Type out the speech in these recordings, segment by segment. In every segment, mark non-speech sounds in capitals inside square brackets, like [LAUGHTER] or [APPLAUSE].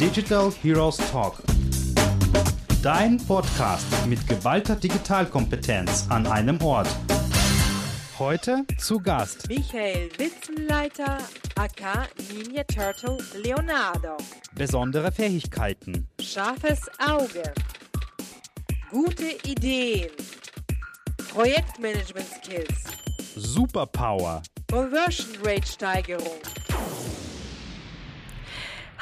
Digital Heroes Talk. Dein Podcast mit geballter Digitalkompetenz an einem Ort. Heute zu Gast Michael Witzenleiter, aka Ninja Turtle Leonardo. besondere Fähigkeiten, Scharfes Auge. Gute Ideen. Projektmanagement Skills. Superpower, Conversion Rate Steigerung.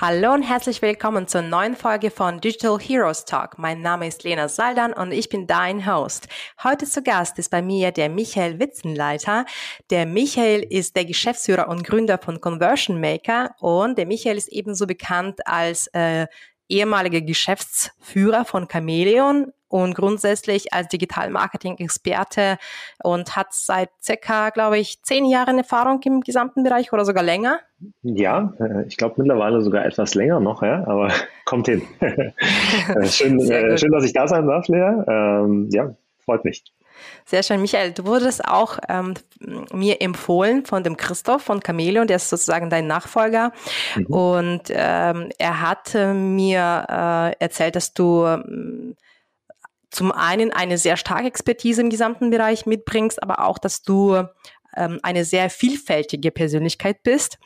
Hallo und herzlich willkommen zur neuen Folge von Digital Heroes Talk. Mein Name ist Lena Saldan und ich bin dein Host. Heute zu Gast ist bei mir der Michael Witzenleiter. Der Michael ist der Geschäftsführer und Gründer von Conversion Maker und der Michael ist ebenso bekannt als äh, ehemaliger Geschäftsführer von Chameleon und grundsätzlich als Digital-Marketing-Experte und hat seit circa, glaube ich, zehn Jahren Erfahrung im gesamten Bereich oder sogar länger. Ja, äh, ich glaube mittlerweile sogar etwas länger noch, ja, aber [LAUGHS] kommt hin. [LAUGHS] Äh, schön, [LAUGHS] äh, schön, dass ich da sein darf, Lea. Ähm, ja, freut mich. Sehr schön, Michael. Du wurdest auch ähm, mir empfohlen von dem Christoph von Chameleon, der ist sozusagen dein Nachfolger. Und ähm, er hat mir äh, erzählt, dass du ähm, zum einen eine sehr starke Expertise im gesamten Bereich mitbringst, aber auch, dass du ähm, eine sehr vielfältige Persönlichkeit bist.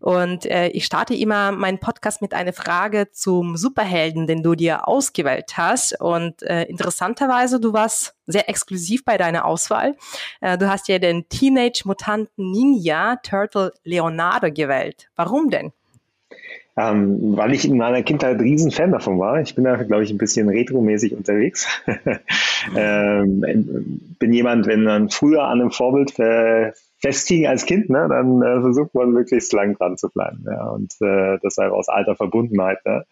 Und äh, ich starte immer meinen Podcast mit einer Frage zum Superhelden, den du dir ausgewählt hast. Und äh, interessanterweise, du warst sehr exklusiv bei deiner Auswahl. Äh, du hast ja den Teenage Mutanten Ninja Turtle Leonardo gewählt. Warum denn? Ähm, weil ich in meiner Kindheit riesen Fan davon war. Ich bin da, glaube ich, ein bisschen retromäßig unterwegs. [LAUGHS] ähm, bin jemand, wenn man früher an einem Vorbild äh, festhing als Kind, ne, dann äh, versucht man möglichst lang dran zu bleiben. Ja, und äh, deshalb aus alter Verbundenheit. Ne,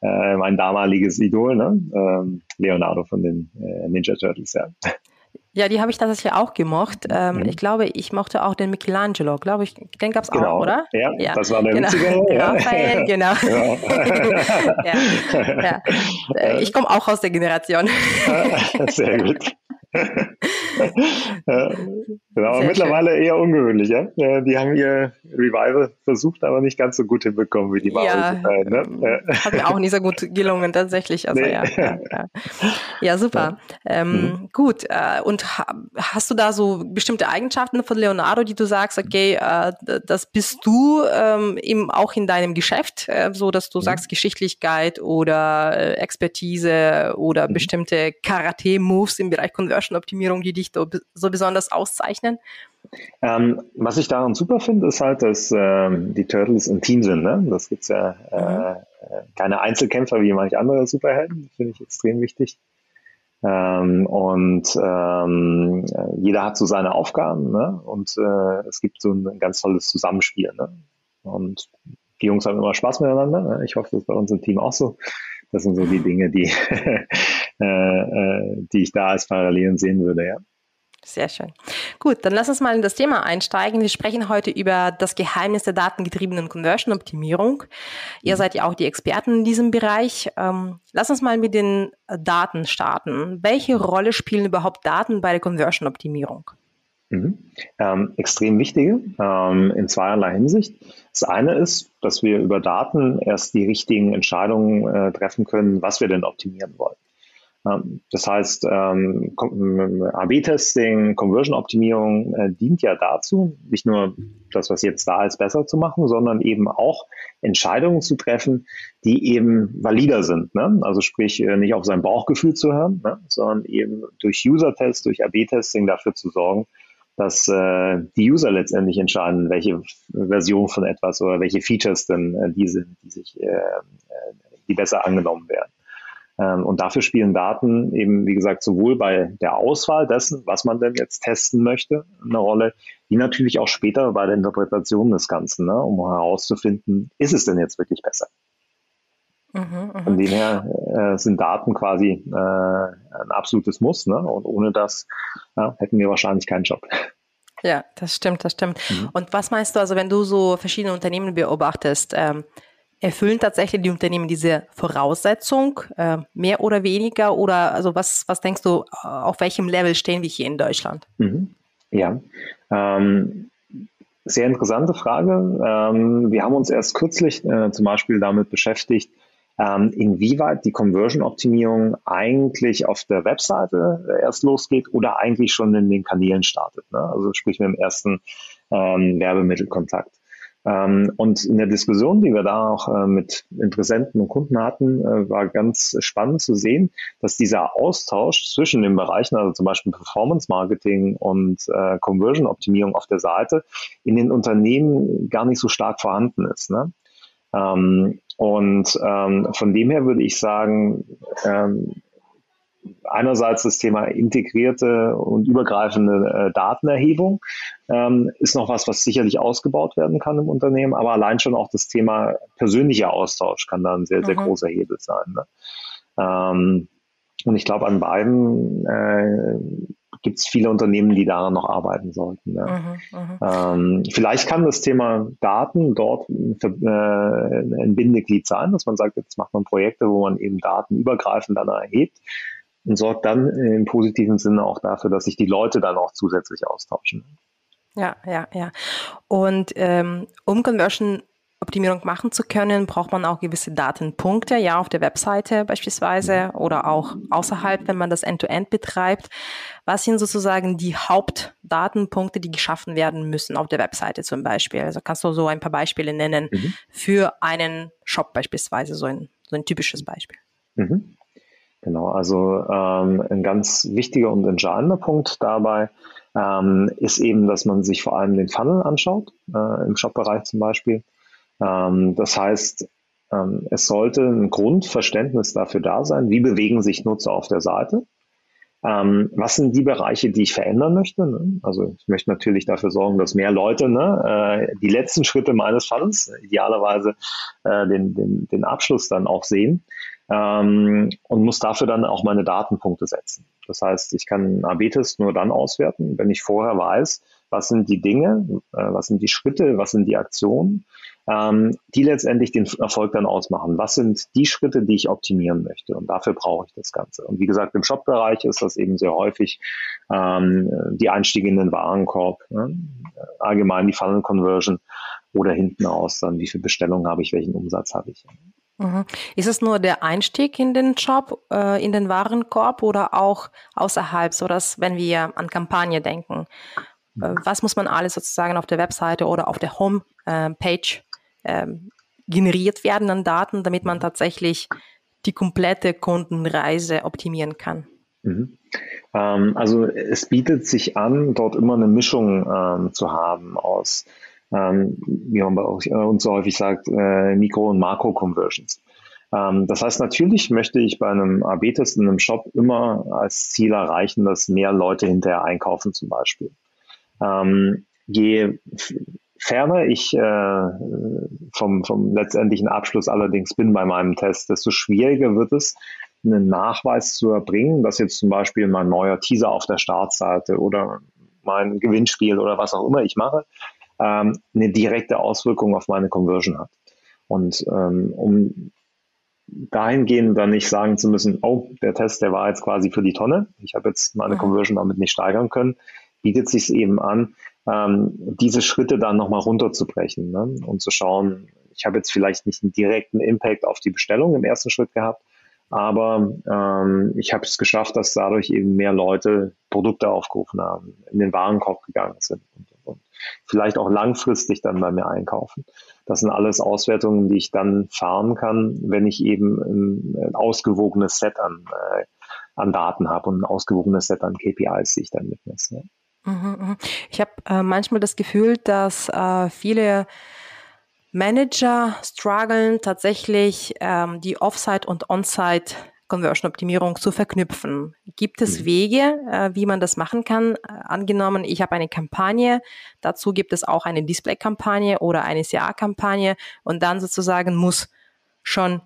äh, mein damaliges Idol, ne, ähm, Leonardo von den äh, Ninja Turtles. Ja. Ja, die habe ich tatsächlich auch gemocht. Ähm, Mhm. Ich glaube, ich mochte auch den Michelangelo, glaube ich. Den gab es Genau, auch, oder? ja, das war der genau. witzigere, [LAUGHS] ja. Raphael, genau. Ja. [LAUGHS] ja, ja. Äh, Ich komme auch aus der Generation. [LAUGHS] Sehr gut. ja, genau, aber Sehr mittlerweile eher ungewöhnlich, ja. Ja, Die haben ihr Revival versucht, aber nicht ganz so gut hinbekommen wie die Ja, Marvel. ne? Ja. Hat mir auch nicht so gut gelungen, tatsächlich. Also, Nee. ja, ja, ja. ja, super. Ähm, Gut. Äh, und ha hast du da so bestimmte Eigenschaften von Leonardo, die du sagst, okay, äh, das bist du ähm, eben auch in deinem Geschäft, äh, so dass du sagst Geschichtlichkeit oder äh, Expertise oder bestimmte Karate-Moves im Bereich Conversion-Optimierung, die dich so besonders auszeichnen? Ähm, was ich daran super finde, ist halt, dass ähm, die Turtles ein Team sind. Ne? Das gibt's ja äh, äh, keine Einzelkämpfer wie manch andere Superhelden. Das finde ich extrem wichtig. Ähm, und ähm, äh, jeder hat so seine Aufgaben ne? und äh, es gibt so ein ganz tolles Zusammenspiel. Ne? Und die Jungs haben immer Spaß miteinander. Ne? Ich hoffe, das ist bei uns im Team auch so. Das sind so die Dinge, die, [LAUGHS] äh, äh, die ich da als Parallelen sehen würde. Ja. Sehr schön. Gut, dann lass uns mal in das Thema einsteigen. Wir sprechen heute über das Geheimnis der datengetriebenen Conversion-Optimierung. Ihr seid ja auch die Experten in diesem Bereich. Ähm, lass uns mal mit den Daten starten. Welche Rolle spielen überhaupt Daten bei der Conversion-Optimierung? Mhm. Ähm, extrem wichtige ähm, in zweierlei Hinsicht. Das eine ist, dass wir über Daten erst die richtigen Entscheidungen äh, treffen können, was wir denn optimieren wollen. Ähm, das heißt, ähm, Kom- AB-Testing, Conversion-Optimierung äh, dient ja dazu, nicht nur das, was jetzt da ist, besser zu machen, sondern eben auch Entscheidungen zu treffen, die eben valider sind. Ne? Also sprich, äh, nicht auf sein Bauchgefühl zu hören, ne? sondern eben durch User-Tests, durch AB-Testing dafür zu sorgen, dass äh, die User letztendlich entscheiden, welche Version von etwas oder welche Features denn äh, die sind, die sich, äh, äh, die besser angenommen werden. Ähm, und dafür spielen Daten eben, wie gesagt, sowohl bei der Auswahl dessen, was man denn jetzt testen möchte, eine Rolle, wie natürlich auch später bei der Interpretation des Ganzen, ne, um herauszufinden, ist es denn jetzt wirklich besser? Mhm, Von mhm. dem her äh, sind Daten quasi äh, ein absolutes Muss. Ne? Und ohne das ja, hätten wir wahrscheinlich keinen Job. Ja, das stimmt, das stimmt. Mhm. Und was meinst du, also wenn du so verschiedene Unternehmen beobachtest, ähm, erfüllen tatsächlich die Unternehmen diese Voraussetzung, äh, mehr oder weniger? Oder also was, was denkst du, auf welchem Level stehen wir hier in Deutschland? Mhm. Ja, ähm, sehr interessante Frage. Ähm, wir haben uns erst kürzlich äh, zum Beispiel damit beschäftigt, ähm, inwieweit die Conversion-Optimierung eigentlich auf der Webseite erst losgeht oder eigentlich schon in den Kanälen startet. Ne? Also sprich mit dem ersten ähm, Werbemittelkontakt. Ähm, und in der Diskussion, die wir da auch äh, mit Interessenten und Kunden hatten, äh, war ganz spannend zu sehen, dass dieser Austausch zwischen den Bereichen, also zum Beispiel Performance Marketing und äh, Conversion Optimierung auf der Seite, in den Unternehmen gar nicht so stark vorhanden ist. Ne? Ähm, und ähm, von dem her würde ich sagen, einerseits das Thema integrierte und übergreifende äh, Datenerhebung ähm, ist noch was, was sicherlich ausgebaut werden kann im Unternehmen, aber allein schon auch das Thema persönlicher Austausch kann da ein sehr, sehr mhm. großer Hebel sein. Ne? Ähm, und ich glaube, an beiden äh, gibt es viele Unternehmen, die daran noch arbeiten sollten. Ja. Mhm, mhm, ähm, vielleicht kann das Thema Daten dort äh, ein Bindeglied sein, dass man sagt, jetzt macht man Projekte, wo man eben Daten übergreifend dann erhebt und sorgt dann im positiven Sinne auch dafür, dass sich die Leute dann auch zusätzlich austauschen. Ja, ja, ja. Und ähm, um Conversion Optimierung machen zu können, braucht man auch gewisse Datenpunkte, ja, auf der Webseite beispielsweise oder auch außerhalb, wenn man das End-to-End -End betreibt. Was sind sozusagen die Hauptdatenpunkte, die geschaffen werden müssen auf der Webseite zum Beispiel? Also kannst du so ein paar Beispiele nennen mhm. für einen Shop beispielsweise, so ein, so ein typisches Beispiel. Mhm. Genau, also ähm, ein ganz wichtiger und entscheidender Punkt dabei ähm, ist eben, dass man sich vor allem den Funnel anschaut, äh, im Shop-Bereich zum Beispiel. Ähm, das heißt, ähm, es sollte ein Grundverständnis dafür da sein, wie bewegen sich Nutzer auf der Seite. Ähm, was sind die Bereiche, die ich verändern möchte? Ne? Also ich möchte natürlich dafür sorgen, dass mehr Leute ne, äh, die letzten Schritte meines Funnels, idealerweise äh, den, den, den Abschluss dann auch sehen ähm, und muss dafür dann auch meine Datenpunkte setzen. Das heißt, ich kann AB-Test nur dann auswerten, wenn ich vorher weiß, was sind die Dinge, äh, was sind die Schritte, was sind die Aktionen, ähm, die letztendlich den Erfolg dann ausmachen. Was sind die Schritte, die ich optimieren möchte? Und dafür brauche ich das Ganze. Und wie gesagt, im Shop-Bereich ist das eben sehr häufig ähm, die Einstiege in den Warenkorb, ne? allgemein die Funnel Conversion oder hinten aus dann, wie viel Bestellungen habe ich, welchen Umsatz habe ich. Mhm. Ist es nur der Einstieg in den Job, äh, in den Warenkorb oder auch außerhalb, so dass wenn wir an Kampagne denken, äh, was muss man alles sozusagen auf der Webseite oder auf der Homepage äh, generiert werden an Daten, damit man tatsächlich die komplette Kundenreise optimieren kann? Mhm. Ähm, also es bietet sich an, dort immer eine Mischung ähm, zu haben aus ähm, wie man bei uns so häufig sagt, äh, Mikro- und Makro-Conversions. Ähm, das heißt, natürlich möchte ich bei einem AB-Test in einem Shop immer als Ziel erreichen, dass mehr Leute hinterher einkaufen zum Beispiel. Ähm, je ferner ich äh, vom, vom letztendlichen Abschluss allerdings bin bei meinem Test, desto schwieriger wird es, einen Nachweis zu erbringen, dass jetzt zum Beispiel mein neuer Teaser auf der Startseite oder mein Gewinnspiel oder was auch immer ich mache, ähm, eine direkte Auswirkung auf meine Conversion hat. Und ähm, um dahingehend dann nicht sagen zu müssen, oh, der Test, der war jetzt quasi für die Tonne, ich habe jetzt meine mhm. Conversion damit nicht steigern können, bietet sich eben an, ähm, diese Schritte dann nochmal runterzubrechen ne? und zu schauen, ich habe jetzt vielleicht nicht einen direkten Impact auf die Bestellung im ersten Schritt gehabt, aber ähm, ich habe es geschafft, dass dadurch eben mehr Leute Produkte aufgerufen haben, in den Warenkorb gegangen sind und vielleicht auch langfristig dann bei mir einkaufen. Das sind alles Auswertungen, die ich dann fahren kann, wenn ich eben ein, ausgewogenes Set an, äh, an Daten habe und ein ausgewogenes Set an KPIs, die ich dann mitmesse. Mhm, mhm. Ich habe äh, manchmal das Gefühl, dass äh, viele Manager strugglen tatsächlich ähm, die Offsite und Onsite Conversion-Optimierung zu verknüpfen. Gibt es mhm. Wege, äh, wie man das machen kann? Äh, angenommen, ich habe eine Kampagne, dazu gibt es auch eine Display-Kampagne oder eine CA-Kampagne und dann sozusagen muss schon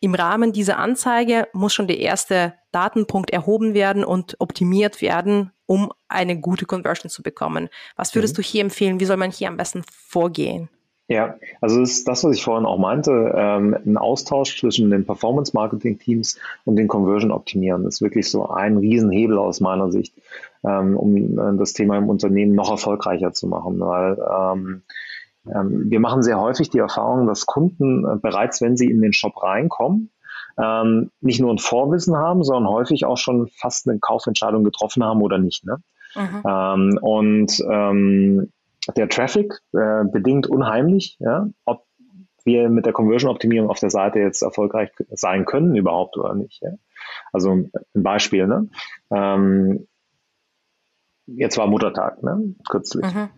im Rahmen dieser Anzeige muss schon der erste Datenpunkt erhoben werden und optimiert werden, um eine gute Conversion zu bekommen. Was würdest mhm. du hier empfehlen? Wie soll man hier am besten vorgehen? Ja, also das ist das, was ich vorhin auch meinte, ähm, ein Austausch zwischen den Performance-Marketing-Teams und den Conversion-Optimieren ist wirklich so ein Riesenhebel aus meiner Sicht, ähm, um äh, das Thema im Unternehmen noch erfolgreicher zu machen, weil ähm, ähm, wir machen sehr häufig die Erfahrung, dass Kunden äh, bereits, wenn sie in den Shop reinkommen, ähm, nicht nur ein Vorwissen haben, sondern häufig auch schon fast eine Kaufentscheidung getroffen haben oder nicht. Ne? Mhm. Ähm, und der Traffic äh, bedingt unheimlich, ja, ob wir mit der Conversion-Optimierung auf der Seite jetzt erfolgreich sein können überhaupt oder nicht. Ja? Also ein Beispiel, ne? Ähm, jetzt war Muttertag, ne? Kürzlich. Mhm.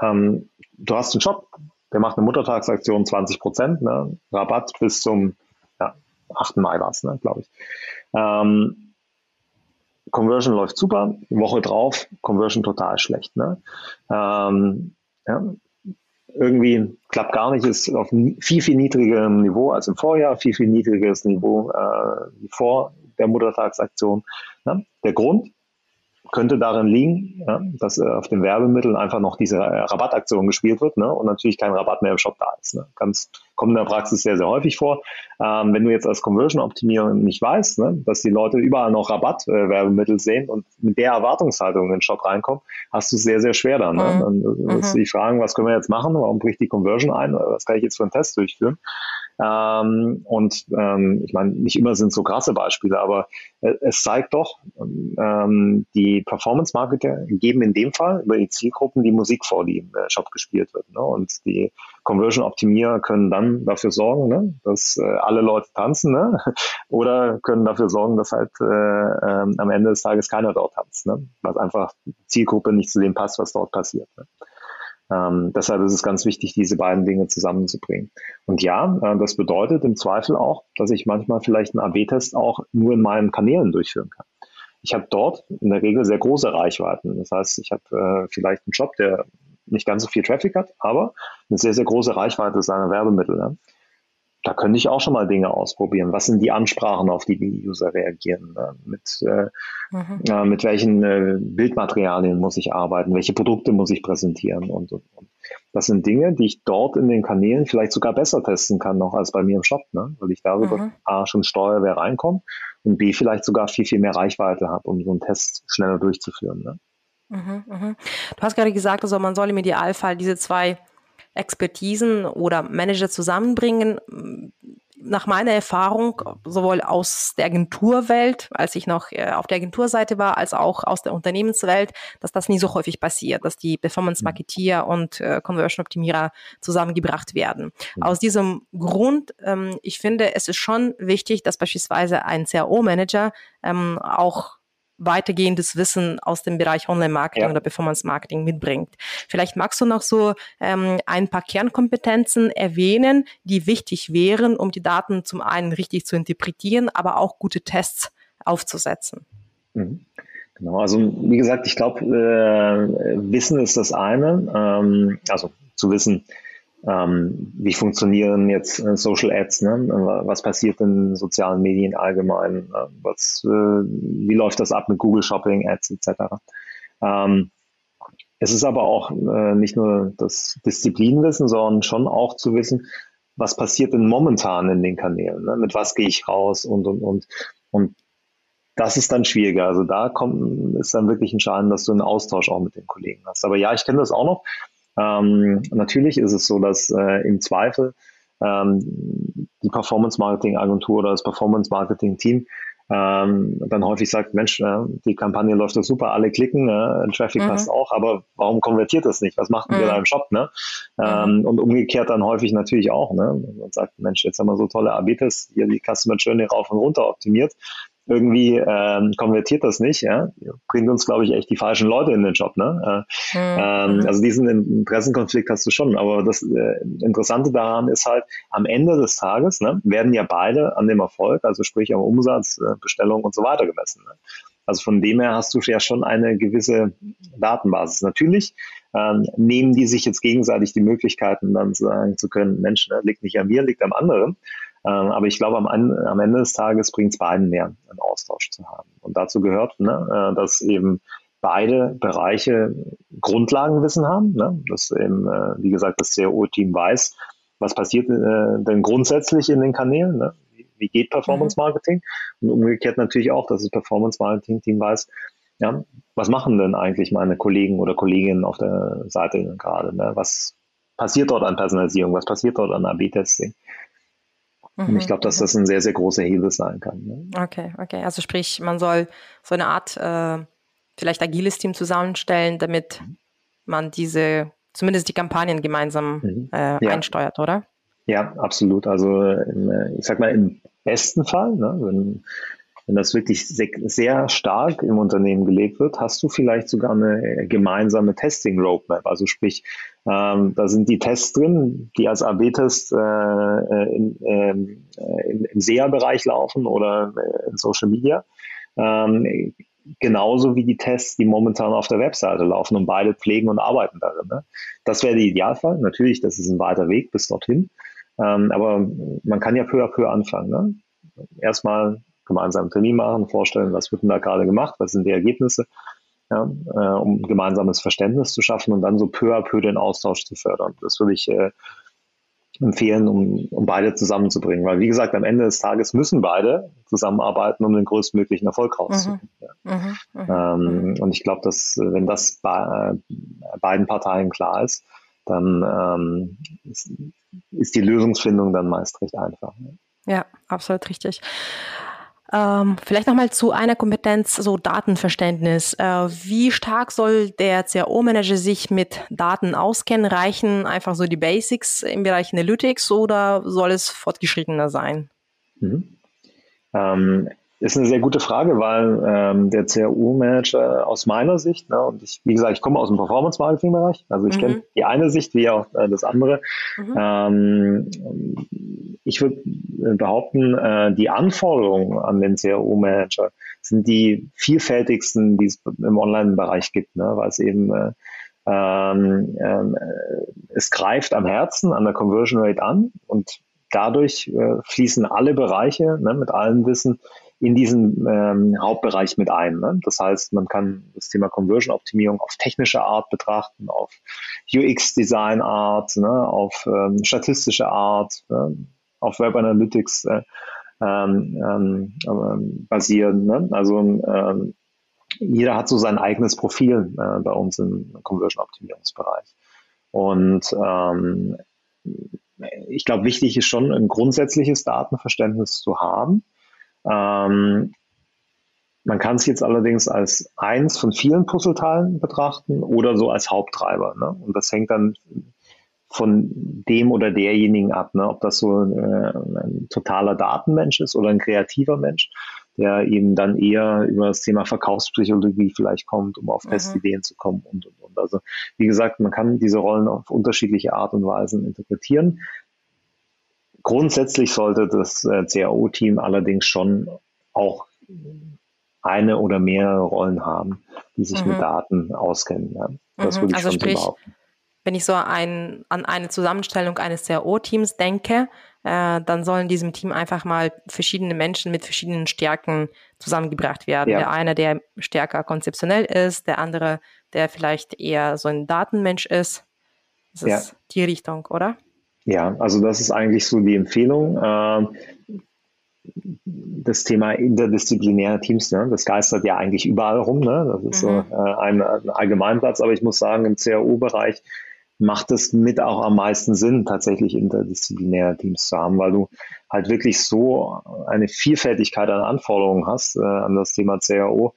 Ähm, du hast einen Shop, der macht eine Muttertagsaktion 20 Prozent, ne? Rabatt bis zum ja, 8. Mai war es, ne, glaube ich. Ähm, Conversion läuft super, Woche drauf, Conversion total schlecht. Ne? Ähm, ja, irgendwie klappt gar nicht, ist auf viel, viel niedrigerem Niveau als im Vorjahr, viel, viel niedrigeres Niveau äh, vor der Muttertagsaktion. Ne? Der Grund, könnte darin liegen, ja, dass äh, auf den Werbemitteln einfach noch diese äh, Rabattaktion gespielt wird ne, und natürlich kein Rabatt mehr im Shop da ist. Ne. Ganz, kommt in der Praxis sehr, sehr häufig vor. Ähm, wenn du jetzt als Conversion-Optimierer nicht weißt, ne, dass die Leute überall noch Rabatt-Werbemittel äh, sehen und mit der Erwartungshaltung in den Shop reinkommen, hast du es sehr, sehr schwer dann. Ne? Mhm. Dann du mhm. dich fragen, was können wir jetzt machen? Warum bricht die Conversion ein? Was kann ich jetzt für einen Test durchführen? Ähm, und ähm, ich meine, nicht immer sind so krasse Beispiele, aber äh, es zeigt doch, ähm, die Performance-Marketer geben in dem Fall über die Zielgruppen die Musik vor, die im äh, Shop gespielt wird. Ne? Und die Conversion-Optimierer können dann dafür sorgen, ne? dass äh, alle Leute tanzen ne? [LAUGHS] oder können dafür sorgen, dass halt äh, äh, am Ende des Tages keiner dort tanzt, ne? was einfach Zielgruppe nicht zu dem passt, was dort passiert. Ne? Ähm, deshalb ist es ganz wichtig, diese beiden Dinge zusammenzubringen. Und ja, äh, das bedeutet im Zweifel auch, dass ich manchmal vielleicht einen AB-Test auch nur in meinen Kanälen durchführen kann. Ich habe dort in der Regel sehr große Reichweiten. Das heißt, ich habe äh, vielleicht einen Job, der nicht ganz so viel Traffic hat, aber eine sehr, sehr große Reichweite seiner Werbemittel. Ne? Da könnte ich auch schon mal Dinge ausprobieren. Was sind die Ansprachen, auf die die User reagieren? Ne? Mit, äh, mhm. äh, mit welchen äh, Bildmaterialien muss ich arbeiten? Welche Produkte muss ich präsentieren? Und, und, und, Das sind Dinge, die ich dort in den Kanälen vielleicht sogar besser testen kann noch als bei mir im Shop, ne? weil ich darüber mhm. A schon steuere, wer reinkommt und B vielleicht sogar viel, viel mehr Reichweite habe, um so einen Test schneller durchzuführen. Ne? Mhm, mh. Du hast gerade gesagt, also man soll im Idealfall diese zwei Expertisen oder Manager zusammenbringen. Nach meiner Erfahrung, sowohl aus der Agenturwelt, als ich noch äh, auf der Agenturseite war, als auch aus der Unternehmenswelt, dass das nie so häufig passiert, dass die Performance-Marketeer und äh, Conversion-Optimierer zusammengebracht werden. Mhm. Aus diesem Grund, ähm, ich finde, es ist schon wichtig, dass beispielsweise ein CRO-Manager ähm, auch weitergehendes Wissen aus dem Bereich Online-Marketing ja. oder Performance-Marketing mitbringt. Vielleicht magst du noch so ähm, ein paar Kernkompetenzen erwähnen, die wichtig wären, um die Daten zum einen richtig zu interpretieren, aber auch gute Tests aufzusetzen. Mhm. Genau, also wie gesagt, ich glaube, äh, Wissen ist das eine, ähm, also zu wissen, ähm, wie funktionieren jetzt äh, Social Ads, ne? was passiert in sozialen Medien allgemein, äh, was, äh, wie läuft das ab mit Google Shopping Ads etc. Ähm, es ist aber auch äh, nicht nur das Disziplinwissen, sondern schon auch zu wissen, was passiert denn momentan in den Kanälen, ne? mit was gehe ich raus und und und und das ist dann schwieriger. Also da kommt, ist dann wirklich entscheidend, dass du einen Austausch auch mit den Kollegen hast. Aber ja, ich kenne das auch noch. Ähm, natürlich ist es so, dass äh, im Zweifel ähm, die Performance Marketing Agentur oder das Performance Marketing Team ähm, dann häufig sagt, Mensch, äh, die Kampagne läuft doch super, alle klicken, äh, Traffic mhm. passt auch, aber warum konvertiert das nicht? Was macht mhm. wir da im Shop? Ne? Ähm, mhm. Und umgekehrt dann häufig natürlich auch. Ne? Man sagt, Mensch, jetzt haben wir so tolle AB-Tests, hier die Customer Journey rauf und runter optimiert irgendwie ähm, konvertiert das nicht, ja, bringt uns, glaube ich, echt die falschen Leute in den Job. Ne? Äh, mhm. ähm, also diesen Interessenkonflikt hast du schon, aber das äh, Interessante daran ist halt, am Ende des Tages ne, werden ja beide an dem Erfolg, also sprich am Umsatz, äh, Bestellung und so weiter gemessen. Ne? Also von dem her hast du ja schon eine gewisse Datenbasis. Natürlich ähm, nehmen die sich jetzt gegenseitig die Möglichkeiten, dann sagen zu können, Mensch, ne, liegt nicht an mir, liegt am anderen. Ähm, aber ich glaube, am, am Ende des Tages bringt es beiden mehr, einen Austausch zu haben. Und dazu gehört, ne, äh, dass eben beide Bereiche Grundlagenwissen haben, ne? dass eben, äh, wie gesagt, das CRO-Team weiß, was passiert äh, denn grundsätzlich in den Kanälen, ne? wie, geht Performance mhm. Marketing und umgekehrt natürlich auch, dass das Performance Marketing Team weiß, ja, was machen denn eigentlich meine Kollegen oder Kolleginnen auf der Seite gerade, ne? was passiert dort an Personalisierung, was passiert dort an AB-Testing. Mhm. Und ich glaube, dass das ein sehr, sehr großer Hebel sein kann. Ne? Okay, okay. Also sprich, man soll so eine Art äh, vielleicht agiles Team zusammenstellen, damit man diese, zumindest die Kampagnen gemeinsam mhm. äh, ja. einsteuert, oder? Ja, absolut. Also ich sag mal, im besten Fall, ne, wenn wenn das wirklich sehr stark im Unternehmen gelegt wird, hast du vielleicht sogar eine gemeinsame Testing-Roadmap. Also sprich, ähm, da sind die Tests drin, die als AB-Test äh, äh, in, ähm, äh, im, SEA-Bereich laufen oder äh, in Social Media. Ähm, genauso wie die Tests, die momentan auf der Webseite laufen und beide pflegen und arbeiten darin. Ne? Das wäre der Idealfall. Natürlich, das ist ein weiter Weg bis dorthin. Ähm, aber man kann ja peu à peu anfangen. Ne? Erstmal gemeinsam einen Termin machen, vorstellen, was wird denn da gerade gemacht, was sind die Ergebnisse, ja, äh, um ein gemeinsames Verständnis zu schaffen und dann so peu à peu den Austausch zu fördern. Das würde ich äh, empfehlen, um, um beide zusammenzubringen. Weil, wie gesagt, am Ende des Tages müssen beide zusammenarbeiten, um den größtmöglichen Erfolg rauszuholen. Mhm. Ja. Mhm. Mhm. Ähm, mhm. und ich glaube, dass, wenn das bei äh, beiden Parteien klar ist, dann ähm, ist, ist, die Lösungsfindung dann meist recht einfach. Ja, absolut richtig. Ähm, vielleicht nochmal zu einer Kompetenz, so Datenverständnis. Äh, wie stark soll der CRO-Manager sich mit Daten auskennen? Reichen einfach so die Basics im Bereich Analytics oder soll es fortgeschrittener sein? Mhm. Ähm, ist eine sehr gute Frage, weil ähm, der CRU-Manager aus meiner Sicht, ne, und ich, wie gesagt, ich komme aus dem Performance-Marketing-Bereich, also ich mhm. kenne die eine Sicht wie auch äh, das andere. Mhm. Ähm, ich würde behaupten, äh, die Anforderungen an den CRU-Manager sind die vielfältigsten, die es im Online-Bereich gibt, ne, weil es eben äh, ähm, äh, es greift am Herzen, an der Conversion Rate an und dadurch äh, fließen alle Bereiche ne, mit allem Wissen in diesen ähm, Hauptbereich mit ein. Ne? Das heißt, man kann das Thema Conversion-Optimierung auf technische Art betrachten, auf UX-Design-Art, ne? auf ähm, statistische Art, ne? auf Web Analytics äh, ähm, ähm, ähm, basieren. Ne? Also ähm, jeder hat so sein eigenes Profil äh, bei uns im Conversion-Optimierungsbereich. Und ich glaube, wichtig ist schon ein grundsätzliches Datenverständnis zu haben ähm, man kann es jetzt allerdings als eins von vielen Puzzleteilen betrachten oder so als Haupttreiber. Ne? Und das hängt dann von dem oder derjenigen ab, ne? ob das so äh, ein totaler Datenmensch ist oder ein kreativer Mensch, der eben dann eher über das Thema Verkaufspsychologie vielleicht kommt, um auf mhm. Ideen zu kommen und, und, und. Also wie gesagt, man kann diese Rollen auf unterschiedliche Art und Weisen interpretieren. Grundsätzlich sollte das äh, CAO-Team allerdings schon auch eine oder mehrere Rollen haben, die sich mhm. mit Daten auskennen. Ja. Das mhm. würde ich also schon sprich, so behaupten. Wenn ich so ein, an eine Zusammenstellung eines CAO-Teams denke, äh, dann sollen diesem Team einfach mal verschiedene Menschen mit verschiedenen Stärken zusammengebracht werden. Ja. Der eine, der stärker konzeptionell ist, der andere, der vielleicht eher so ein Datenmensch ist. Das ist ja. die Richtung, oder? Ja, also das ist eigentlich so die Empfehlung. Ähm, das Thema interdisziplinäre Teams, ne? das geistert ja eigentlich überall rum. Ne? Das ist mhm. so äh, ein, ein Allgemeinplatz, aber ich muss sagen, im CAU-Bereich macht es mit auch am meisten Sinn, tatsächlich interdisziplinäre Teams zu haben, weil du halt wirklich so eine Vielfältigkeit an Anforderungen hast äh, an das Thema CAO,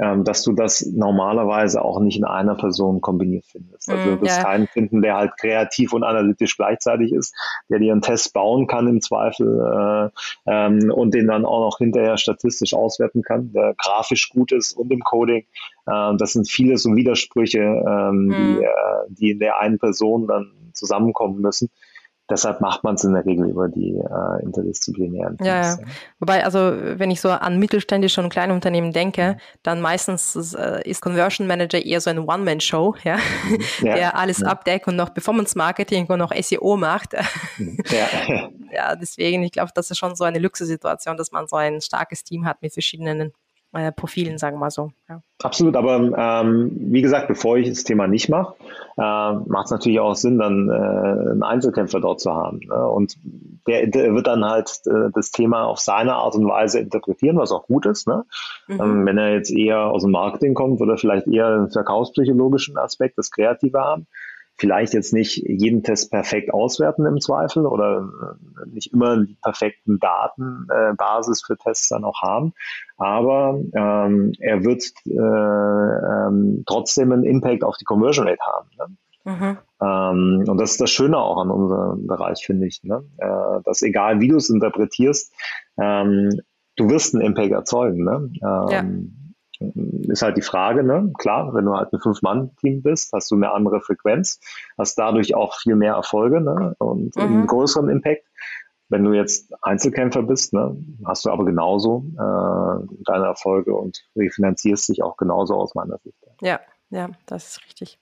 ähm, dass du das normalerweise auch nicht in einer Person kombiniert findest. Also du wirst ja. keinen finden, der halt kreativ und analytisch gleichzeitig ist, der dir einen Test bauen kann im Zweifel äh, ähm, und den dann auch noch hinterher statistisch auswerten kann, der grafisch gut ist und im Coding. Äh, das sind viele so Widersprüche, ähm, mhm. die, äh, die in der einen Person dann zusammenkommen müssen deshalb macht man es in der Regel über die äh, interdisziplinären Teams. Ja, ja, wobei, also wenn ich so an mittelständische und kleine Unternehmen denke, dann meistens ist, äh, ist Conversion Manager eher so eine One-Man-Show, ja? Mhm. ja, der alles ja. abdeckt und noch Performance-Marketing und noch SEO macht. [LAUGHS] Mhm. Ja, ja deswegen, ich glaube, das ist schon so eine Luxussituation, dass man so ein starkes Team hat mit verschiedenen äh, Profilen, sagen wir mal so. Ja. Absolut, aber ähm, wie gesagt, bevor ich das Thema nicht mache, äh, macht es natürlich auch Sinn, dann äh, einen Einzelkämpfer dort zu haben. Ne? Und der, der, wird dann halt äh, das Thema auf seine Art und Weise interpretieren, was auch gut ist. Ne? Mhm. Ähm, wenn er jetzt eher aus dem Marketing kommt oder vielleicht eher einen verkaufspsychologischen Aspekt, das Kreative haben, vielleicht jetzt nicht jeden Test perfekt auswerten im Zweifel oder äh, nicht immer die perfekten Datenbasis äh, für Tests dann auch haben, aber ähm, er wird äh, ähm, trotzdem einen Impact auf die Conversion Rate haben. Ne? Mhm. Ähm, und das ist das Schöne auch an unserem Bereich, finde ich, ne? äh, dass egal wie du es interpretierst, ähm, du wirst einen Impact erzeugen. Ne? Ähm, ja ist halt die Frage, ne? Klar, wenn du halt ein Fünf-Mann-Team bist, hast du eine andere Frequenz, hast dadurch auch viel mehr Erfolge ne? und mhm. einen größeren Impact. Wenn du jetzt Einzelkämpfer bist, ne, hast du aber genauso äh, deine Erfolge und refinanzierst dich auch genauso aus meiner Sicht. Ja, ja, das ist richtig.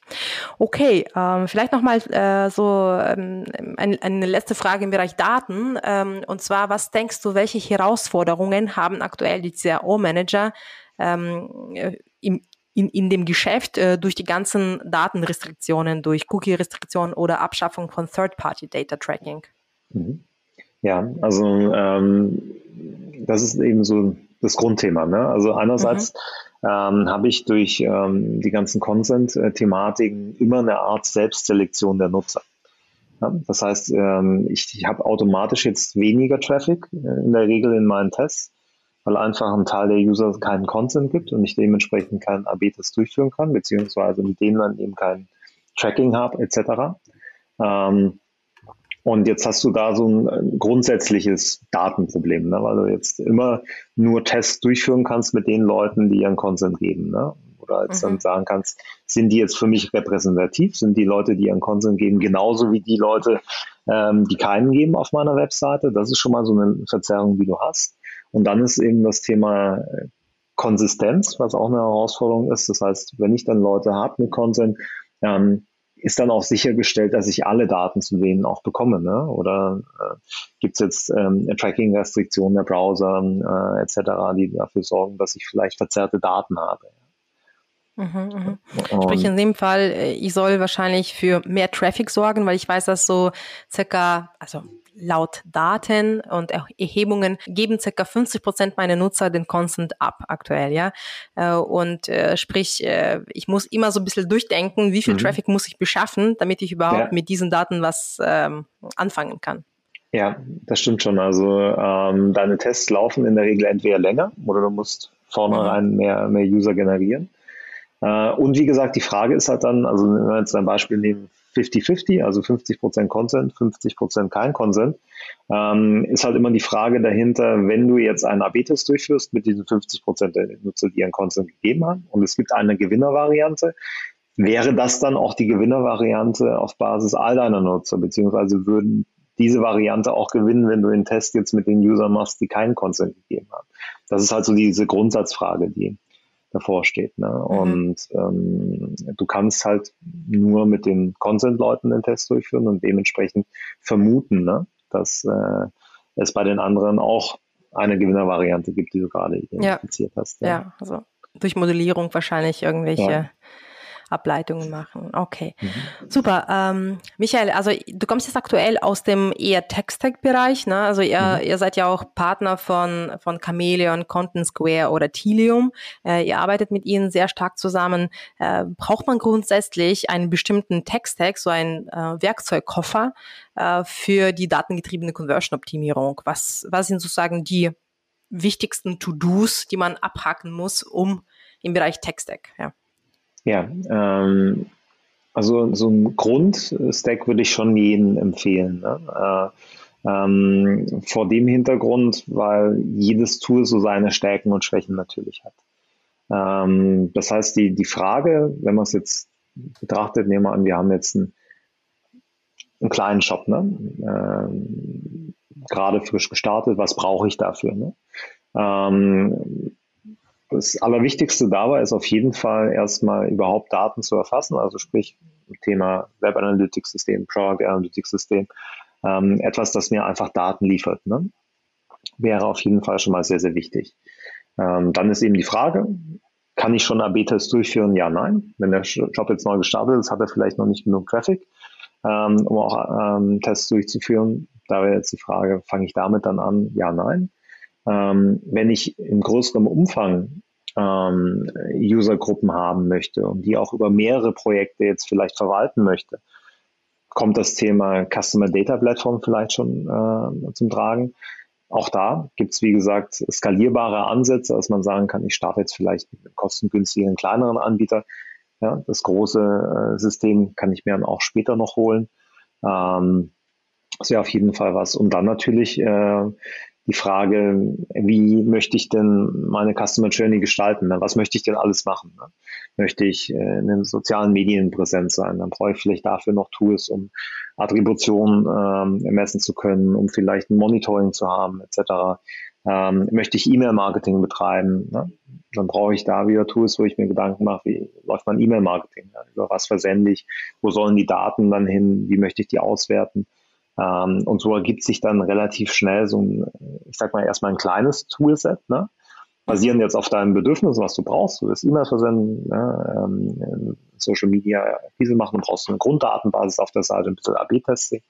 Okay, ähm, vielleicht nochmal äh, so ähm, eine, eine, letzte Frage im Bereich Daten. Ähm, und zwar, was denkst du, welche Herausforderungen haben aktuell die CRO-Manager ähm, äh, im, in, in dem Geschäft äh, durch die ganzen Datenrestriktionen, durch Cookie-Restriktionen oder Abschaffung von Third-Party-Data-Tracking? Mhm. Ja, also ähm, das ist eben so das Grundthema. Ne? Also einerseits mhm. ähm, habe ich durch ähm, die ganzen Consent-Thematiken immer eine Art Selbstselektion der Nutzer. Ja? Das heißt, ähm, ich, ich habe automatisch jetzt weniger Traffic äh, in der Regel in meinen Tests weil einfach ein Teil der User keinen Consent gibt und ich dementsprechend keinen AB-Test durchführen kann, beziehungsweise mit denen dann eben kein Tracking habe, etc. Ähm, und jetzt hast du da so ein grundsätzliches Datenproblem, ne? weil du jetzt immer nur Tests durchführen kannst mit den Leuten, die ihren Consent geben. Ne? Oder jetzt mhm. dann sagen kannst, sind die jetzt für mich repräsentativ? Sind die Leute, die ihren Consent geben, genauso wie die Leute, ähm, die keinen geben auf meiner Webseite? Das ist schon mal so eine Verzerrung, die du hast. Und dann ist eben das Thema äh, Konsistenz, was auch eine Herausforderung ist. Das heißt, wenn ich dann Leute habe mit Consent, ähm, ist dann auch sichergestellt, dass ich alle Daten zu denen auch bekomme. Ne? Oder äh, gibt es jetzt ähm, Tracking-Restriktionen der Browser äh, etc., die dafür sorgen, dass ich vielleicht verzerrte Daten habe. Mhm, mh. Sprich in dem Fall, äh, ich soll wahrscheinlich für mehr Traffic sorgen, weil ich weiß, dass so circa, also laut Daten und Erhebungen geben circa 50 Prozent meiner Nutzer den Consent ab aktuell, ja. Äh, und äh, sprich, äh, ich muss immer so ein bisschen durchdenken, wie viel mhm. Traffic muss ich beschaffen, damit ich überhaupt ja. mit diesen Daten was ähm, anfangen kann. Ja, das stimmt schon. Also ähm, deine Tests laufen in der Regel entweder länger oder du musst vornherein mhm. mehr, mehr User generieren. Äh, und wie gesagt, die Frage ist halt dann, also wenn wir jetzt ein Beispiel nehmen, 50-50, also 50% Consent, 50% kein Consent, ähm, ist halt immer die Frage dahinter, wenn du jetzt einen AB-Test durchführst mit diesen 50% der Nutzer, die ihren Consent gegeben haben und es gibt eine Gewinnervariante, wäre das dann auch die Gewinnervariante auf Basis all deiner Nutzer, beziehungsweise würden diese Variante auch gewinnen, wenn du den Test jetzt mit den Usern machst, die keinen Consent gegeben haben. Das ist halt so diese Grundsatzfrage, die, davor steht. Ne? Mhm. Und ähm, du kannst halt nur mit den Consent-Leuten den Test durchführen und dementsprechend vermuten, ne? dass äh, es bei den anderen auch eine Gewinnervariante gibt, die du gerade identifiziert ja. hast. Ja. ja, also durch Modellierung wahrscheinlich irgendwelche ja. Ableitungen machen. Okay, mhm. super. Ähm, Michael, also du kommst jetzt aktuell aus dem eher Text-Tech-Bereich, ne? Also ihr, mhm. ihr seid ja auch Partner von, von Chameleon, Content Square oder Tilium. Äh, ihr arbeitet mit ihnen sehr stark zusammen. Äh, braucht man grundsätzlich einen bestimmten Text-Tech, so einen äh, Werkzeugkoffer äh, für die datengetriebene Conversion-Optimierung? Was, was sind sozusagen die wichtigsten To-Dos, die man abhaken muss, um im Bereich Text-Tech? Ja. Ja, ähm, also so ein Grundstack würde ich schon jedem empfehlen. Ne? Äh, ähm, vor dem Hintergrund, weil jedes Tool so seine Stärken und Schwächen natürlich hat. Ähm, das heißt, die, die Frage, wenn man es jetzt betrachtet, nehmen wir an, wir haben jetzt einen, einen kleinen Shop, ne? ähm, gerade frisch gestartet, was brauche ich dafür? Ne? Ähm, das Allerwichtigste dabei ist auf jeden Fall erstmal überhaupt Daten zu erfassen, also sprich Thema Web Analytics System, Product Analytics System, ähm, etwas, das mir einfach Daten liefert. Ne? Wäre auf jeden Fall schon mal sehr, sehr wichtig. Ähm, dann ist eben die Frage, kann ich schon AB-Tests durchführen? Ja, nein. Wenn der Job jetzt neu gestartet ist, hat er vielleicht noch nicht genug Traffic, ähm, um auch ähm, Tests durchzuführen. Da wäre jetzt die Frage, fange ich damit dann an? Ja, nein. Ähm, wenn ich in größerem Umfang ähm, Usergruppen haben möchte und die auch über mehrere Projekte jetzt vielleicht verwalten möchte, kommt das Thema Customer Data Platform vielleicht schon äh, zum Tragen. Auch da gibt es, wie gesagt, skalierbare Ansätze, dass man sagen kann, ich starte jetzt vielleicht mit einem kostengünstigen, kleineren Anbieter. Ja, das große äh, System kann ich mir dann auch später noch holen. Ähm, das wäre auf jeden Fall was. Und dann natürlich äh, die Frage, wie möchte ich denn meine Customer Journey gestalten? Ne? Was möchte ich denn alles machen? Ne? Möchte ich äh, in den sozialen Medien präsent sein? Dann brauche ich vielleicht dafür noch Tools, um Attribution ähm, messen zu können, um vielleicht ein Monitoring zu haben, etc. Ähm, möchte ich E-Mail-Marketing betreiben? Ne? Dann brauche ich da wieder Tools, wo ich mir Gedanken mache, wie läuft mein E-Mail-Marketing? Ja? Über was versende ich? Wo sollen die Daten dann hin? Wie möchte ich die auswerten? Ähm, und so ergibt sich dann relativ schnell so ein, ich sag mal, erstmal ein kleines Toolset, ne? basierend jetzt auf deinen Bedürfnissen, was du brauchst. Du willst E-Mails versenden, ne? ähm, Social Media Akquise machen, du brauchst eine Grunddatenbasis auf der Seite, ein bisschen AB-Testing.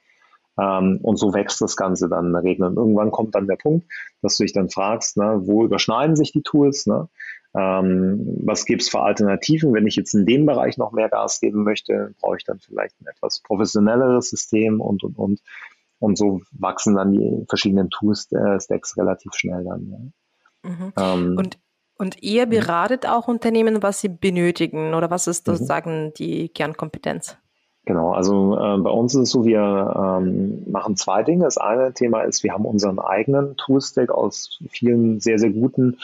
Ähm, und so wächst das Ganze dann in der Regel. Und irgendwann kommt dann der Punkt, dass du dich dann fragst, ne, wo überschneiden sich die Tools? Ne? Ähm, was gibt es für Alternativen? Wenn ich jetzt in dem Bereich noch mehr Gas geben möchte, brauche ich dann vielleicht ein etwas professionelleres System und, und, und. Und so wachsen dann die verschiedenen Tool-Stacks relativ schnell dann. Ja. Mhm. Ähm, und, und ihr mhm. beratet auch Unternehmen, was sie benötigen oder was ist sozusagen mhm. die Kernkompetenz? Genau, also äh, bei uns ist es so, wir ähm, machen zwei Dinge. Das eine Thema ist, wir haben unseren eigenen Toolstack aus vielen sehr, sehr guten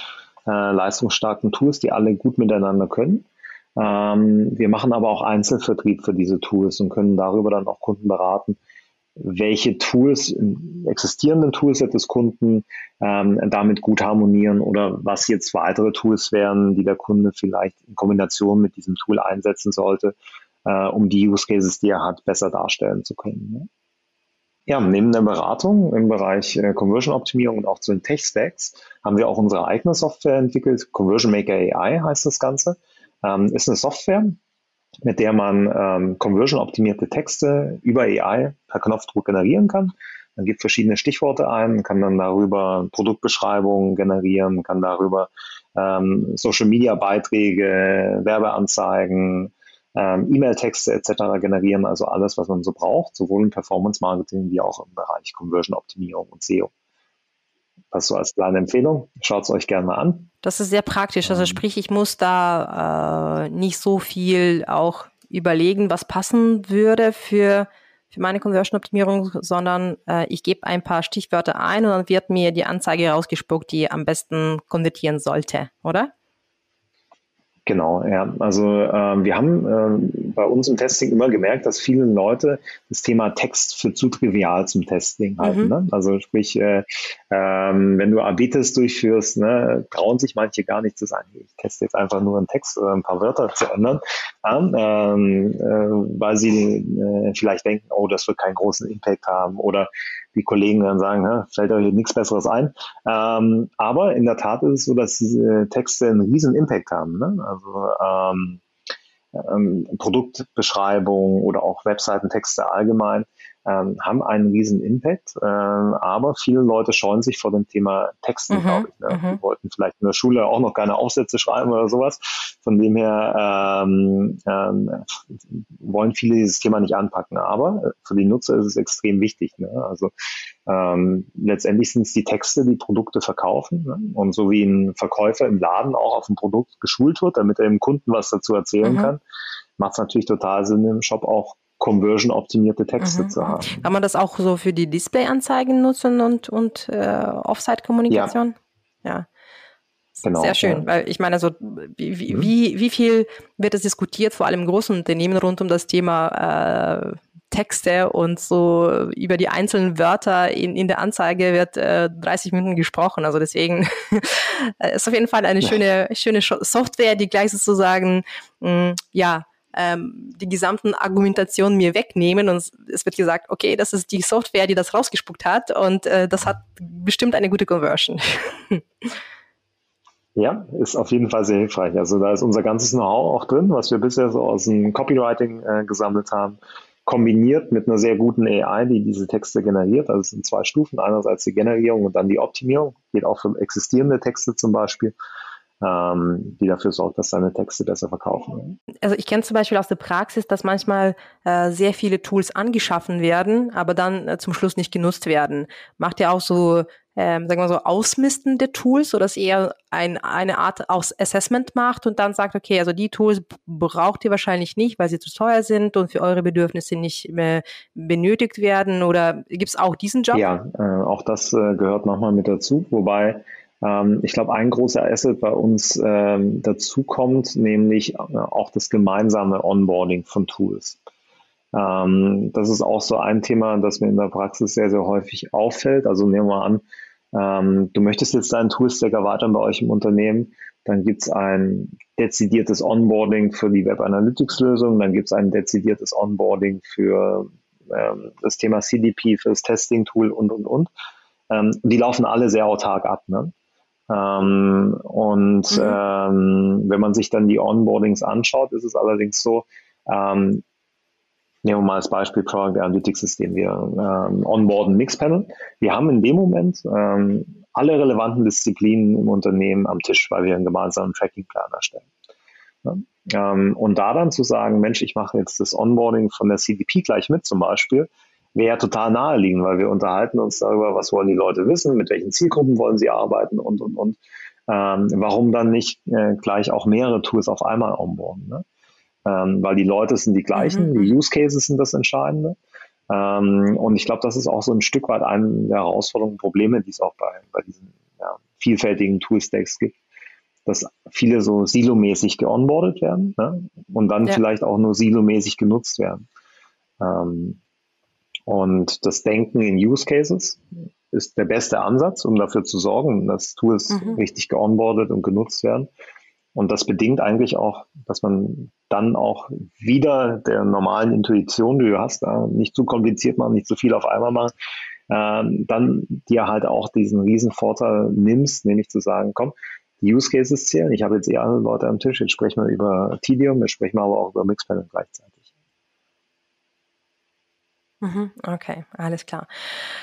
äh, leistungsstarken Tools, die alle gut miteinander können. Ähm, wir machen aber auch Einzelvertrieb für diese Tools und können darüber dann auch Kunden beraten, welche Tools existierenden Toolset des Kunden ähm, damit gut harmonieren oder was jetzt weitere Tools wären, die der Kunde vielleicht in Kombination mit diesem Tool einsetzen sollte, äh, um die Use Cases, die er hat, besser darstellen zu können. Ne? Ja, neben der Beratung im Bereich äh, Conversion-Optimierung und auch zu den Tech-Stacks haben wir auch unsere eigene Software entwickelt. Conversion Maker AI heißt das Ganze. Ähm, ist eine Software, mit der man ähm, conversion-optimierte Texte über AI per Knopfdruck generieren kann. Man gibt verschiedene Stichworte ein, kann dann darüber Produktbeschreibungen generieren, kann darüber ähm, Social-Media-Beiträge, Werbeanzeigen, ähm, E-Mail-Texte etc. generieren, also alles, was man so braucht, sowohl im Performance-Marketing wie auch im Bereich Conversion-Optimierung und SEO. Das so als kleine Empfehlung. Schaut es euch gerne mal an. Das ist sehr praktisch. Also ähm. sprich, ich muss da äh, nicht so viel auch überlegen, was passen würde für, für meine Conversion-Optimierung, sondern äh, ich gebe ein paar Stichwörter ein und dann wird mir die Anzeige rausgespuckt, die am besten konvertieren sollte, oder? Genau, ja. Also ähm, wir haben ähm, bei uns im Testing immer gemerkt, dass viele Leute das Thema Text für zu trivial zum Testing halten. Mhm. Ne? Also sprich, äh, ähm, wenn du AB-Tests durchführst, ne, trauen sich manche gar nicht zu sagen, ich teste jetzt einfach nur einen Text oder ein paar Wörter zu ändern, ähm, äh, weil sie äh, vielleicht denken, oh, das wird keinen großen Impact haben oder die Kollegen dann sagen, fällt euch nichts Besseres ein. Ähm, aber in der Tat ist es so, dass diese Texte einen riesen Impact haben. Ne? Also ähm, ähm, Produktbeschreibung oder auch Webseitentexte allgemein ähm, haben einen riesen Impact, äh, aber viele Leute scheuen sich vor dem Thema Texten, mhm, glaube ich. Ne? Mhm. Die wollten vielleicht in der Schule auch noch keine Aufsätze schreiben oder sowas. Von dem her ähm, ähm, wollen viele dieses Thema nicht anpacken. Aber für die Nutzer ist es extrem wichtig. Ne? Also ähm, letztendlich sind es die Texte, die Produkte verkaufen. Ne? Und so wie ein Verkäufer im Laden auch auf ein Produkt geschult wird, damit er dem Kunden was dazu erzählen mhm. kann, macht es natürlich total Sinn, im Shop auch conversion-optimierte Texte mhm. zu haben. Kann man das auch so für die Display-Anzeigen nutzen und, und äh, Offsite-Kommunikation? Ja. ja. Genau, Sehr schön, ja. weil ich meine, so wie, wie, mhm. wie, wie viel wird es diskutiert, vor allem in großen Unternehmen rund um das Thema äh, Texte und so über die einzelnen Wörter in, in der Anzeige wird äh, 30 Minuten gesprochen. Also deswegen [LAUGHS] ist auf jeden Fall eine schöne, schöne Software, die gleich sozusagen mh, ja ähm, die gesamten Argumentationen mir wegnehmen und es wird gesagt, okay, das ist die Software, die das rausgespuckt hat und äh, das hat bestimmt eine gute Conversion. [LAUGHS] Ja, ist auf jeden Fall sehr hilfreich. Also da ist unser ganzes Know-how auch drin, was wir bisher so aus dem Copywriting äh, gesammelt haben, kombiniert mit einer sehr guten AI, die diese Texte generiert. Also es sind zwei Stufen. Einerseits die Generierung und dann die Optimierung. Geht auch für existierende Texte zum Beispiel. Ähm, die dafür sorgt, dass deine Texte besser verkaufen. Also ich kenne zum Beispiel aus der Praxis, dass manchmal äh, sehr viele Tools angeschaffen werden, aber dann äh, zum Schluss nicht genutzt werden. Macht ihr auch so, ähm, sagen wir so, Ausmisten der Tools, so dass ihr ein, eine Art aus Assessment macht und dann sagt, okay, also die Tools braucht ihr wahrscheinlich nicht, weil sie zu teuer sind und für eure Bedürfnisse nicht mehr benötigt werden? Oder gibt es auch diesen Job? Ja, äh, auch das äh, gehört nochmal mit dazu, wobei ich glaube, ein großer Asset bei uns ähm, dazu kommt, nämlich äh, auch das gemeinsame Onboarding von Tools. Ähm, das ist auch so ein Thema, das mir in der Praxis sehr, sehr häufig auffällt. Also nehmen wir an, ähm, du möchtest jetzt deinen Toolstack erweitern bei euch im Unternehmen, dann gibt es ein dezidiertes Onboarding für die Web Analytics Lösung, dann gibt es ein dezidiertes Onboarding für ähm, das Thema CDP, für das Testing Tool und, und, und. Ähm, die laufen alle sehr autark ab. Ne? Ähm, und mhm. ähm, wenn man sich dann die Onboardings anschaut, ist es allerdings so, ähm, nehmen wir mal als Beispiel Product Analytics System, wir ähm, onboarden Mixpanel. Wir haben in dem Moment ähm, alle relevanten Disziplinen im Unternehmen am Tisch, weil wir einen gemeinsamen Tracking-Plan erstellen. Ja? Ähm, und da dann zu sagen, Mensch, ich mache jetzt das Onboarding von der CDP gleich mit zum Beispiel, wäre ja total naheliegend, weil wir unterhalten uns darüber, was wollen die Leute wissen, mit welchen Zielgruppen wollen sie arbeiten und, und, und. Ähm, warum dann nicht äh, gleich auch mehrere Tools auf einmal onboarden? Ne? Ähm, weil die Leute sind die gleichen, mhm. die Use Cases sind das Entscheidende. Ähm, und ich glaube, das ist auch so ein Stück weit eine der Herausforderungen, Probleme, die es auch bei, bei diesen ja, vielfältigen Toolstacks gibt, dass viele so silomäßig geonboardet werden ne? und dann ja. vielleicht auch nur silomäßig genutzt werden. Ähm, und das Denken in Use Cases ist der beste Ansatz, um dafür zu sorgen, dass Tools mhm. richtig geonboardet und genutzt werden. Und das bedingt eigentlich auch, dass man dann auch wieder der normalen Intuition, die du hast, nicht zu kompliziert machen, nicht zu viel auf einmal machen, ähm, dann dir halt auch diesen riesen Vorteil nimmst, nämlich zu sagen, komm, die Use Cases zählen. Ich habe jetzt eh alle Leute am Tisch, jetzt sprechen wir über Tedium, jetzt sprechen wir aber auch über Mixpanel gleichzeitig. Mhm, okay, alles klar.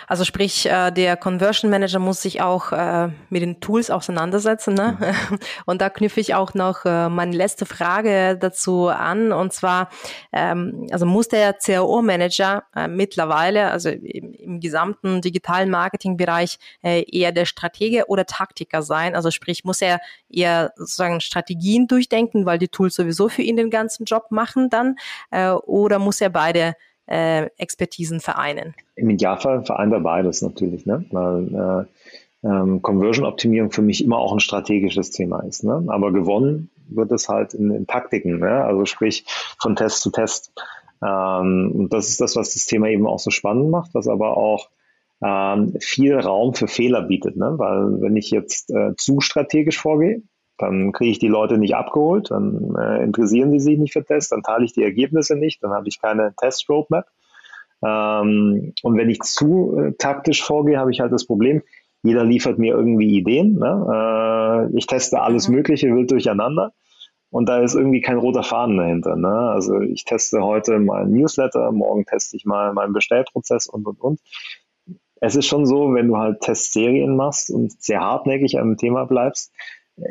Also sprich, äh, der Conversion Manager muss sich auch äh, mit den Tools auseinandersetzen. Ne? Mhm. [LAUGHS] Und da knüpfe ich auch noch äh, meine letzte Frage dazu an. Und zwar, ähm, also muss der CRO-Manager mittlerweile, also im, im gesamten digitalen Marketingbereich, eher der Stratege oder Taktiker sein? Also sprich, muss er eher sozusagen Strategien durchdenken, weil die Tools sowieso für ihn den ganzen Job machen dann? oder muss er beide äh, Expertisen vereinen? Im Idealfall vereint er beides natürlich, ne? weil äh, ähm, Conversion-Optimierung für mich immer auch ein strategisches Thema ist. Ne? Aber gewonnen wird es halt in, in Taktiken, ne? also sprich von Test zu Test. Ähm, und das ist das, was das Thema eben auch so spannend macht, was aber auch ähm, viel Raum für Fehler bietet. Ne? Weil wenn ich jetzt äh, zu strategisch vorgehe, dann kriege ich die Leute nicht abgeholt, dann äh, interessieren die sich nicht für Tests, dann teile ich die Ergebnisse nicht, dann habe ich keine Test-Roadmap. Ähm, und wenn ich zu äh, taktisch vorgehe, habe ich halt das Problem, jeder liefert mir irgendwie Ideen. Ne? Äh, ich teste alles mhm. Mögliche wild durcheinander und da ist irgendwie kein roter Faden dahinter. Ne? Also ich teste heute mal Newsletter, morgen teste ich mal meinen Bestellprozess und und und. Es ist schon so, wenn du halt Testserien machst und sehr hartnäckig am Thema bleibst,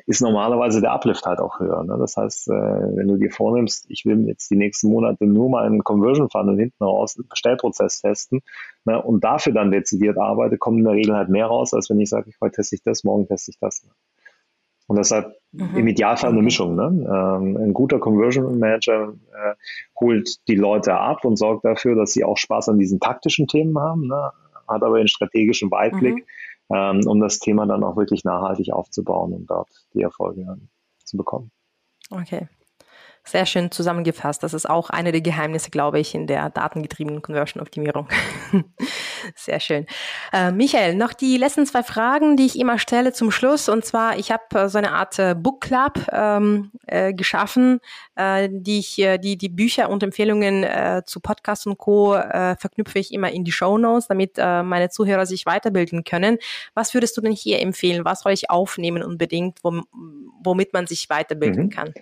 ist normalerweise der Uplift halt auch höher. Ne? Das heißt, äh, wenn du dir vornimmst, ich will jetzt die nächsten Monate nur mal einen Conversion Funnel hinten raus, einen Bestellprozess testen ne? und dafür dann dezidiert arbeite, kommt in der Regel halt mehr raus, als wenn ich sage, heute teste ich das, morgen teste ich das. Ne? Und deshalb mhm. im Idealfall eine Mischung. Ne? Ähm, ein guter Conversion Manager äh, holt die Leute ab und sorgt dafür, dass sie auch Spaß an diesen taktischen Themen haben, ne? hat aber den strategischen Weitblick. Mhm ähm, um das Thema dann auch wirklich nachhaltig aufzubauen und dort die Erfolge zu bekommen. Okay. Sehr schön zusammengefasst. Das ist auch eine der Geheimnisse, glaube ich, in der datengetriebenen Conversion-Optimierung. [LAUGHS] Sehr schön. Äh, Michael, noch die letzten zwei Fragen, die ich immer stelle zum Schluss. Und zwar, ich habe äh, so eine Art äh, Book Club ähm, äh, geschaffen, äh, die ich, äh, die, die Bücher und Empfehlungen äh, zu Podcasts und Co. Äh, verknüpfe ich immer in die Show Notes, damit äh, meine Zuhörer sich weiterbilden können. Was würdest du denn hier empfehlen? Was soll ich aufnehmen unbedingt, womit man sich weiterbilden mhm. kann?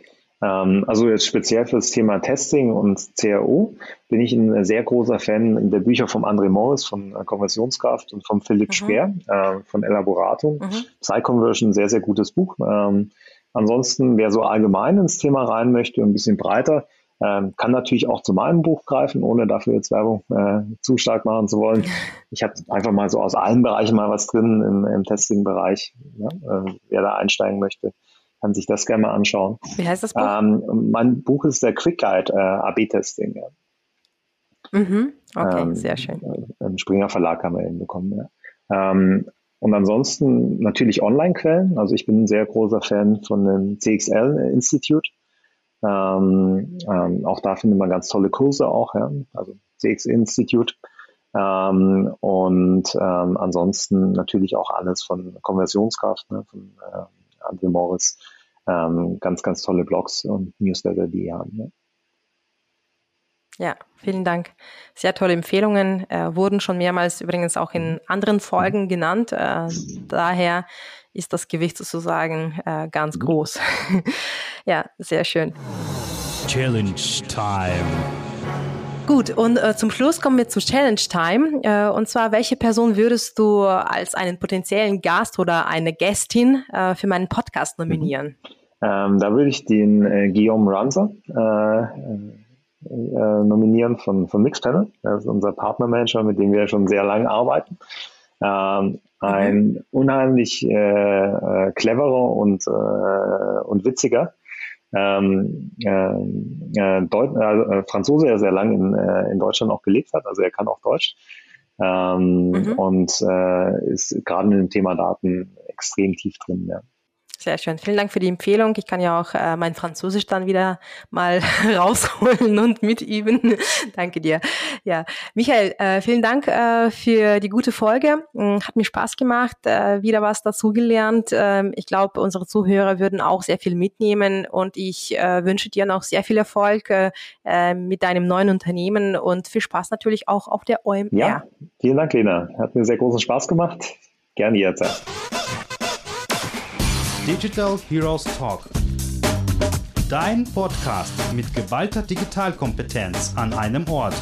Ähm, also jetzt speziell für das Thema Testing und CRO bin ich ein sehr großer Fan der Bücher von André Morris von äh, Konversionskraft und von Philipp mhm. Speer äh, von Elaboratum. Mhm. Psyconversion, sehr, sehr gutes Buch. Ähm, Ansonsten, wer so allgemein ins Thema rein möchte, ein bisschen breiter, ähm, kann natürlich auch zu meinem Buch greifen, ohne dafür jetzt Werbung äh, zu stark machen zu wollen. [LAUGHS] Ich habe einfach mal so aus allen Bereichen mal was drin im, im Testing-Bereich. Ja? Äh, wer da einsteigen möchte, kann sich das gerne mal anschauen. Wie heißt das Buch? Ähm, mein Buch ist der Quick Guide äh, AB-Testing. Ja. Mhm. Okay, ähm, sehr schön. Äh, Im Springer Verlag haben wir ihn bekommen. Ja. Ähm, und ansonsten natürlich Online-Quellen. Also ich bin ein sehr großer Fan von dem CXL Institute. Ähm, ähm, auch da findet man ganz tolle Kurse auch, ja. also CX Institute. Ähm, und ähm, ansonsten natürlich auch alles von Konversionskraft, ne, von äh, André Morris. Ähm, ganz, ganz tolle Blogs und Newsletter, die die haben. Ne. Ja, vielen Dank. Sehr tolle Empfehlungen. Äh, wurden schon mehrmals übrigens auch in anderen Folgen genannt. Äh, daher ist das Gewicht sozusagen äh, ganz mhm. groß. [LAUGHS] ja, sehr schön. Challenge Time. Gut, und äh, zum Schluss kommen wir zu Challenge Time. Äh, und zwar, welche Person würdest du als einen potenziellen Gast oder eine Gästin äh, für meinen Podcast nominieren? Ähm, da würde ich den äh, Guillaume Ranzer äh, äh, nominieren von, von Mixpanel. Das ist unser Partnermanager, mit dem wir schon sehr lange arbeiten. Ähm, ein mhm. unheimlich äh, äh, cleverer und, und witziger ähm, äh, Deut äh, Franzose, der sehr lange in, äh, in Deutschland auch gelebt hat, also er kann auch Deutsch ähm, mhm. und äh, ist gerade mit dem Thema Daten extrem tief drin. Ja. Sehr schön. Vielen Dank für die Empfehlung. Ich kann ja auch äh, mein Französisch dann wieder mal [LAUGHS] rausholen und mitüben. [LAUGHS] Danke dir. Ja, Michael, äh, vielen Dank äh, für die gute Folge. Hm, hat mir Spaß gemacht, äh, wieder was dazugelernt. Ähm, ich glaube, unsere Zuhörer würden auch sehr viel mitnehmen und ich äh, wünsche dir noch sehr viel Erfolg äh, mit deinem neuen Unternehmen und viel Spaß natürlich auch auf der OMR. Ja, vielen Dank, Lena. Hat mir sehr großen Spaß gemacht. Gerne jetzt. Digital Heroes Talk. Dein Podcast mit geballter Digitalkompetenz an einem Ort.